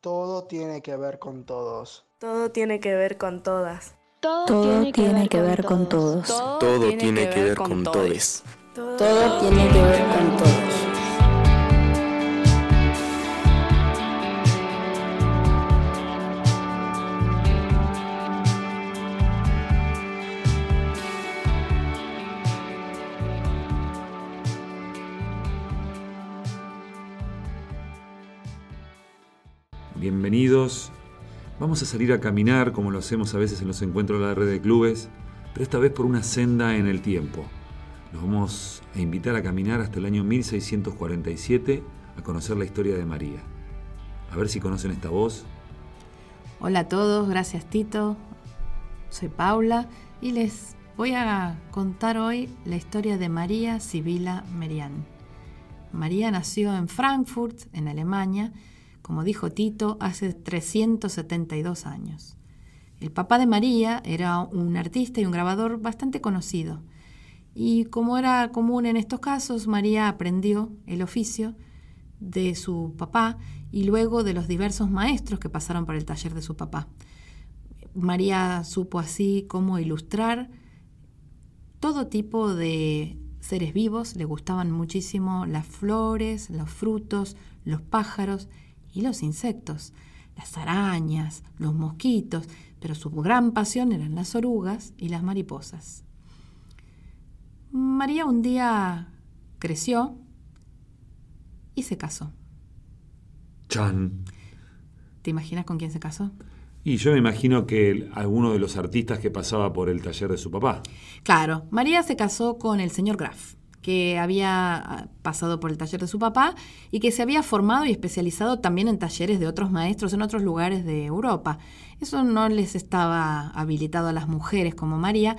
Todo tiene que ver con todos. Todo tiene que ver con todas. Todo, tiene, que, ver con todos. Todo tiene que ver con todos. Todo tiene que ver con todos. Bienvenidos. Vamos a salir a caminar como lo hacemos a veces en los encuentros de la red de clubes, pero esta vez por una senda en el tiempo. Nos vamos a invitar a caminar hasta el año 1647 a conocer la historia de María. A ver si conocen esta voz. Hola a todos, gracias Tito. Soy Paula y les voy a contar hoy la historia de María Sibila Merian. María nació en Frankfurt, en Alemania, como dijo Tito, hace 372 años. El papá de María era un artista y un grabador bastante conocido. Y como era común en estos casos, María aprendió el oficio de su papá y luego de los diversos maestros que pasaron por el taller de su papá. María supo así cómo ilustrar todo tipo de seres vivos, le gustaban muchísimo las flores, los frutos, los pájaros y los insectos, las arañas, los mosquitos, pero su gran pasión eran las orugas y las mariposas. María un día creció y se casó. Chan. ¿Te imaginas con quién se casó? Y yo me imagino que alguno de los artistas que pasaba por el taller de su papá. Claro, María se casó con el señor Graf que había ah, pasado por el taller de su papá y que se había formado y especializado también en talleres de otros maestros en otros lugares de Europa. Eso no les estaba habilitado a las mujeres como María,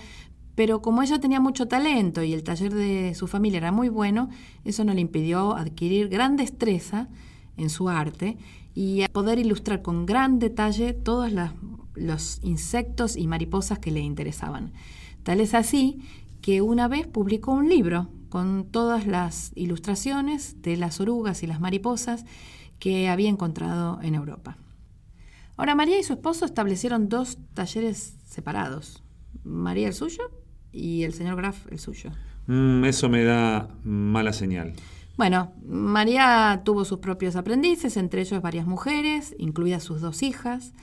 pero como ella tenía mucho talento y el taller de su familia era muy bueno, eso no le impidió adquirir gran destreza en su arte y poder ilustrar con gran detalle todos los insectos y mariposas que le interesaban. Tal es así que una vez publicó un libro con todas las ilustraciones de las orugas y las mariposas que había encontrado en Europa. Ahora, María y su esposo establecieron dos talleres separados. María el suyo y el señor Graf el suyo. Mm, eso me da mala señal. Bueno, María tuvo sus propios aprendices, entre ellos varias mujeres, incluidas sus dos hijas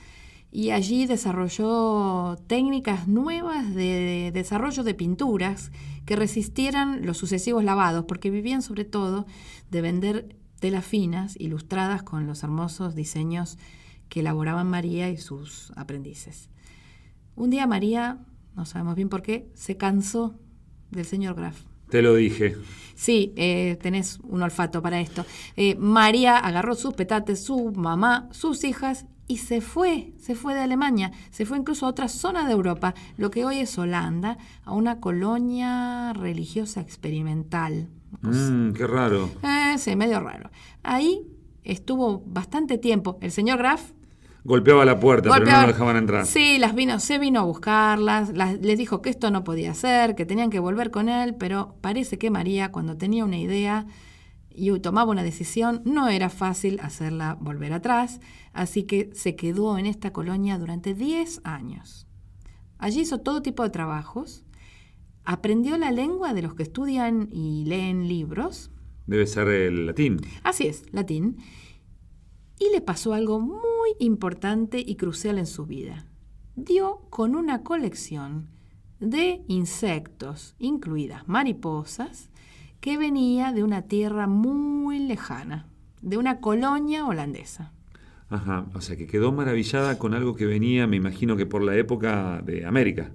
y allí desarrolló técnicas nuevas de desarrollo de pinturas que resistieran los sucesivos lavados, porque vivían sobre todo de vender telas finas ilustradas con los hermosos diseños que elaboraban María y sus aprendices. Un día María, no sabemos bien por qué, se cansó del señor Graf. Te lo dije. Sí, eh, tenés un olfato para esto. Eh, María agarró sus petates, su mamá, sus hijas y se fue, se fue de Alemania, se fue incluso a otra zona de Europa, lo que hoy es Holanda, a una colonia religiosa experimental. Mm, qué raro. Eh, sí, medio raro. Ahí estuvo bastante tiempo. El señor Graf Golpeaba la puerta, pero no lo dejaban entrar. Sí, las vino, se vino a buscarlas, les dijo que esto no podía ser, que tenían que volver con él, pero parece que María, cuando tenía una idea, y tomaba una decisión, no era fácil hacerla volver atrás, así que se quedó en esta colonia durante 10 años. Allí hizo todo tipo de trabajos, aprendió la lengua de los que estudian y leen libros. Debe ser el latín. Así es, latín. Y le pasó algo muy importante y crucial en su vida. Dio con una colección de insectos, incluidas mariposas, que venía de una tierra muy lejana, de una colonia holandesa. Ajá, o sea que quedó maravillada con algo que venía, me imagino que por la época de América.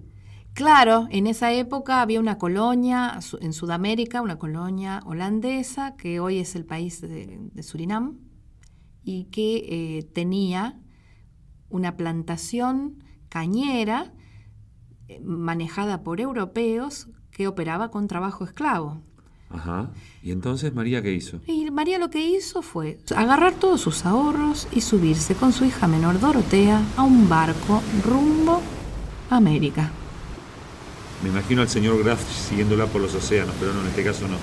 Claro, en esa época había una colonia en Sudamérica, una colonia holandesa, que hoy es el país de, Surinam, y que eh, tenía una plantación cañera eh, manejada por europeos que operaba con trabajo esclavo. Ajá. ¿Y entonces María qué hizo? Y María lo que hizo fue agarrar todos sus ahorros y subirse con su hija menor Dorotea a un barco rumbo a América. Me imagino al señor Graf siguiéndola por los océanos, pero no, en este caso no.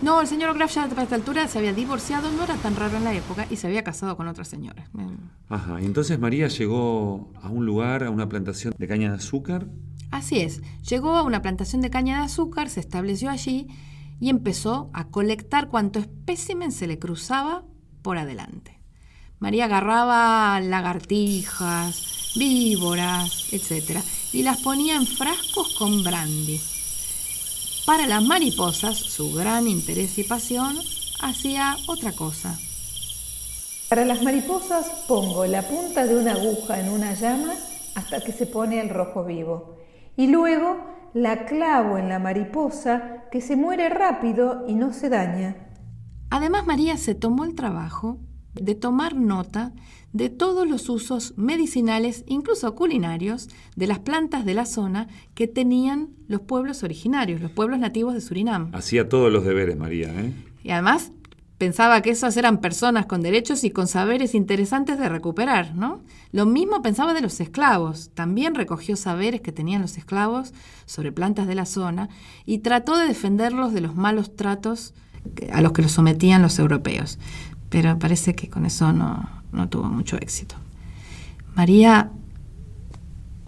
No, el señor Graf ya a esta altura se había divorciado, no era tan raro en la época, y se había casado con otra señora. Ajá, y entonces María llegó a un lugar, a una plantación de caña de azúcar. Así es, llegó a una plantación de caña de azúcar, se estableció allí y empezó a colectar cuanto espécimen se le cruzaba por adelante. María agarraba lagartijas, víboras, etc. y las ponía en frascos con brandy. Para las mariposas, su gran interés y pasión, hacía otra cosa. Para las mariposas pongo la punta de una aguja en una llama hasta que se pone el rojo vivo y luego la clavo en la mariposa que se muere rápido y no se daña. Además María se tomó el trabajo de tomar nota de todos los usos medicinales, incluso culinarios, de las plantas de la zona que tenían los pueblos originarios, los pueblos nativos de Surinam. Hacía todos los deberes, María. ¿eh? Y además pensaba que esas eran personas con derechos y con saberes interesantes de recuperar, ¿no? Lo mismo pensaba de los esclavos. También recogió saberes que tenían los esclavos sobre plantas de la zona y trató de defenderlos de los malos tratos a los que los sometían los europeos pero parece que con eso no, tuvo mucho éxito. María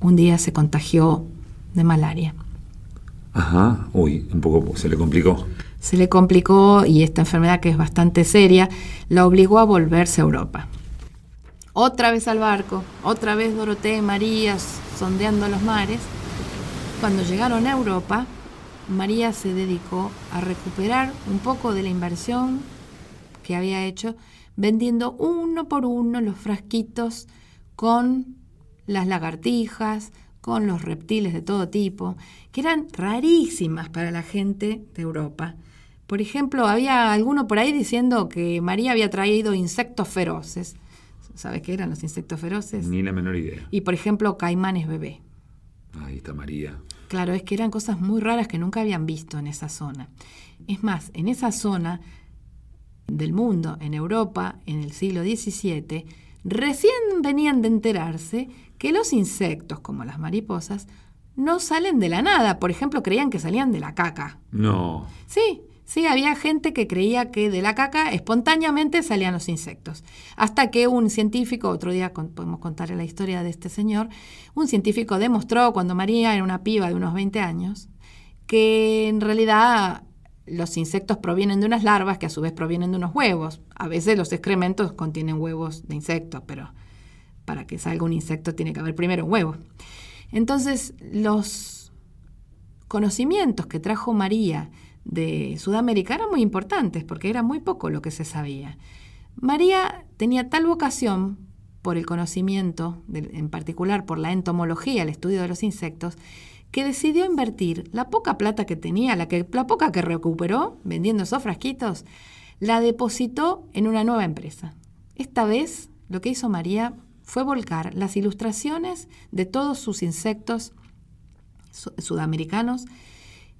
un día se contagió de malaria. Ajá, uy, un poco se le complicó. Se le complicó y esta enfermedad que es bastante seria la obligó a volverse a Europa. Otra vez al barco, otra vez Dorotea y María sondeando los mares. Cuando llegaron a Europa, María se dedicó a recuperar un poco de la inversión que había hecho vendiendo uno por uno los frasquitos con las lagartijas, con los reptiles de todo tipo, que eran rarísimas para la gente de Europa. Por ejemplo, había alguno por ahí diciendo que María había traído insectos feroces. ¿Sabes qué eran los insectos feroces? Ni la menor idea. Y por ejemplo, caimanes bebé. Ahí está María. Claro, es que eran cosas muy raras que nunca habían visto en esa zona. Es más, en esa zona del mundo en Europa en el siglo XVII recién venían de enterarse que los insectos, como las mariposas, no salen de la nada. Por ejemplo, creían que salían de la caca. No. Sí, sí, había gente que creía que de la caca espontáneamente salían los insectos. Hasta que un científico, otro día podemos contar la historia de este señor, un científico demostró cuando María era una piba de unos 20 años, que en realidad los insectos provienen de unas larvas que a su vez provienen de unos huevos. A veces los excrementos contienen huevos de insectos, pero para que salga un insecto tiene que haber primero un huevo. Entonces, los conocimientos que trajo María de Sudamérica eran muy importantes porque era muy poco lo que se sabía. María tenía tal vocación por el conocimiento, en particular por la entomología, el estudio de los insectos, que decidió invertir la poca plata que tenía, la, que, la poca que recuperó vendiendo esos frasquitos, la depositó en una nueva empresa. Esta vez lo que hizo María fue volcar las ilustraciones de todos sus insectos sudamericanos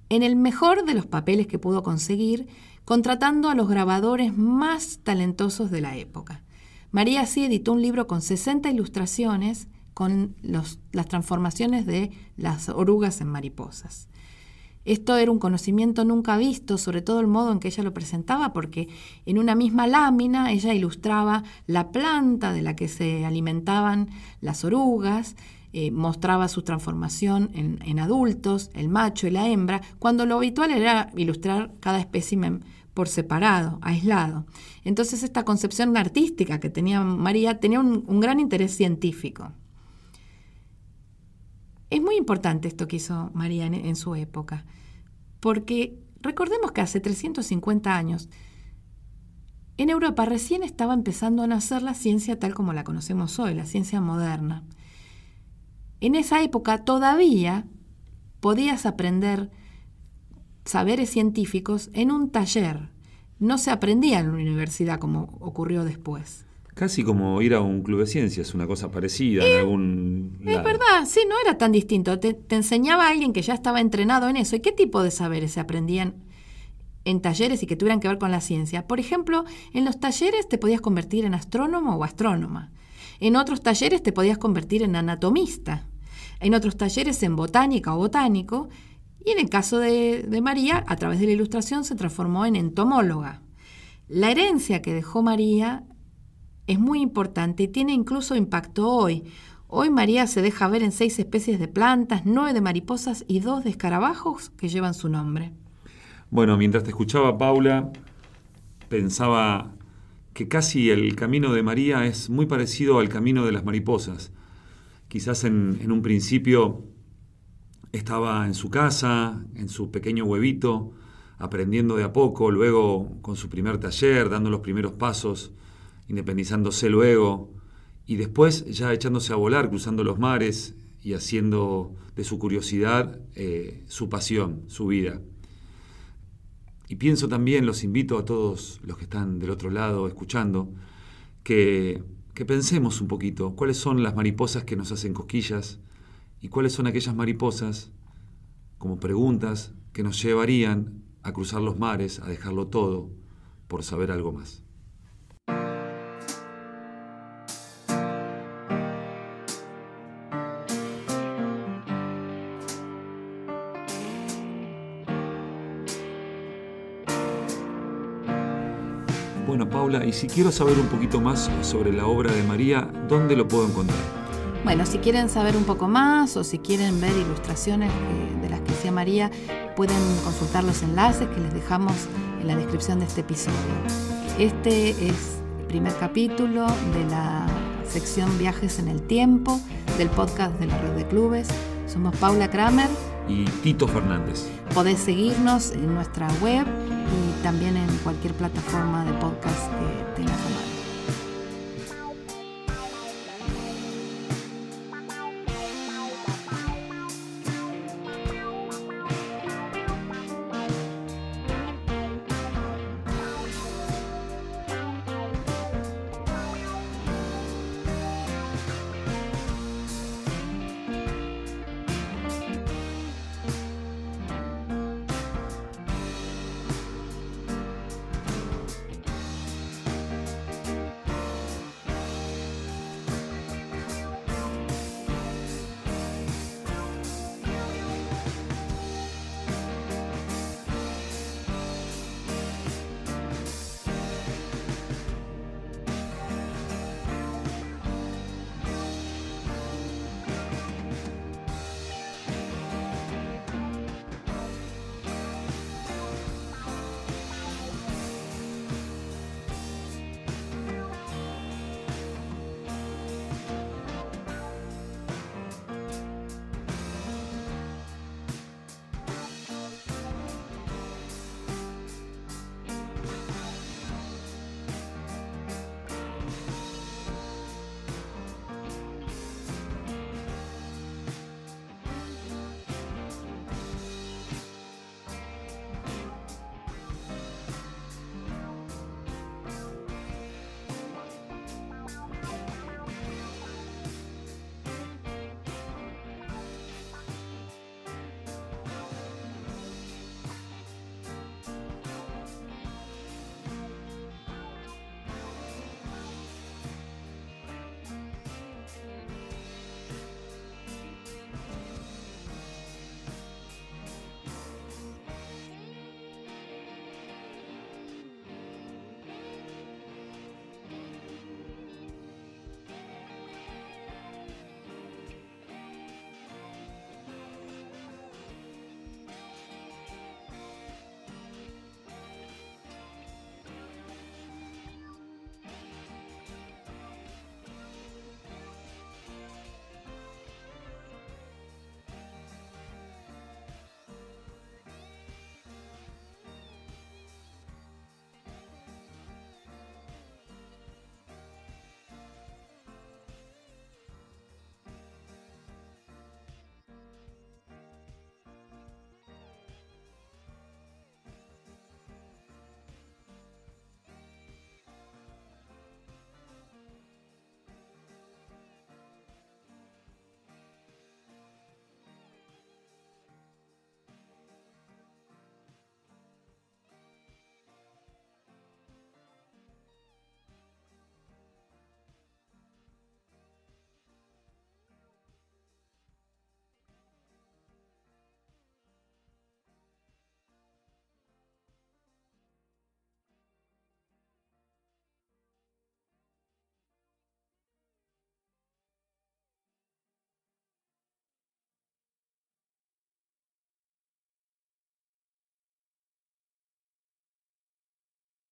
en el mejor de los papeles que pudo conseguir, contratando a los grabadores más talentosos de la época. María así editó un libro con 60 ilustraciones con las transformaciones de las orugas en mariposas. Esto era un conocimiento nunca visto, sobre todo el modo en que ella lo presentaba, porque en una misma lámina ella ilustraba la planta de la que se alimentaban las orugas, eh, mostraba su transformación en, en, adultos, el macho y la hembra, cuando lo habitual era ilustrar cada espécimen por separado, aislado. Entonces esta concepción artística que tenía María tenía un gran interés científico. Es muy importante esto que hizo María en, su época, porque recordemos que hace 350 años en Europa recién estaba empezando a nacer la ciencia tal como la conocemos hoy, la ciencia moderna. En esa época todavía podías aprender saberes científicos en un taller. No se aprendía en la universidad como ocurrió después. Casi como ir a un club de ciencias, una cosa parecida en algún. Es verdad, sí, no era tan distinto. Te, enseñaba a alguien que ya estaba entrenado en eso. ¿Y qué tipo de saberes se aprendían en talleres y que tuvieran que ver con la ciencia? Por ejemplo, en los talleres te podías convertir en astrónomo o astrónoma. En otros talleres te podías convertir en anatomista. En otros talleres en botánica o botánico. Y en el caso de, María, a través de la ilustración se transformó en entomóloga. La herencia que dejó María es muy importante y tiene incluso impacto hoy. Hoy María se deja ver en seis especies de plantas, nueve de mariposas y dos de escarabajos que llevan su nombre. Bueno, mientras te escuchaba, Paula, pensaba que casi el camino de María es muy parecido al camino de las mariposas. Quizás en, un principio estaba en su casa, en su pequeño huevito, aprendiendo de a poco, luego con su primer taller, dando los primeros pasos, independizándose luego, y después ya echándose a volar, cruzando los mares y haciendo de su curiosidad eh, su pasión, su vida. Y pienso también, los invito a todos los que están del otro lado escuchando, que, que pensemos un poquito cuáles son las mariposas que nos hacen cosquillas y cuáles son aquellas mariposas, como preguntas, que nos llevarían a cruzar los mares, a dejarlo todo, por saber algo más. Y si quiero saber un poquito más sobre la obra de María, ¿dónde lo puedo encontrar? Bueno, si quieren saber un poco más o si quieren ver ilustraciones de las que hacía María, pueden consultar los enlaces que les dejamos en la descripción de este episodio. Este es el primer capítulo de la sección Viajes en el Tiempo del podcast de la Red de Clubes. Somos Paula Kramer y Tito Fernández. Podés seguirnos en nuestra web también en cualquier plataforma de podcast que tengas a.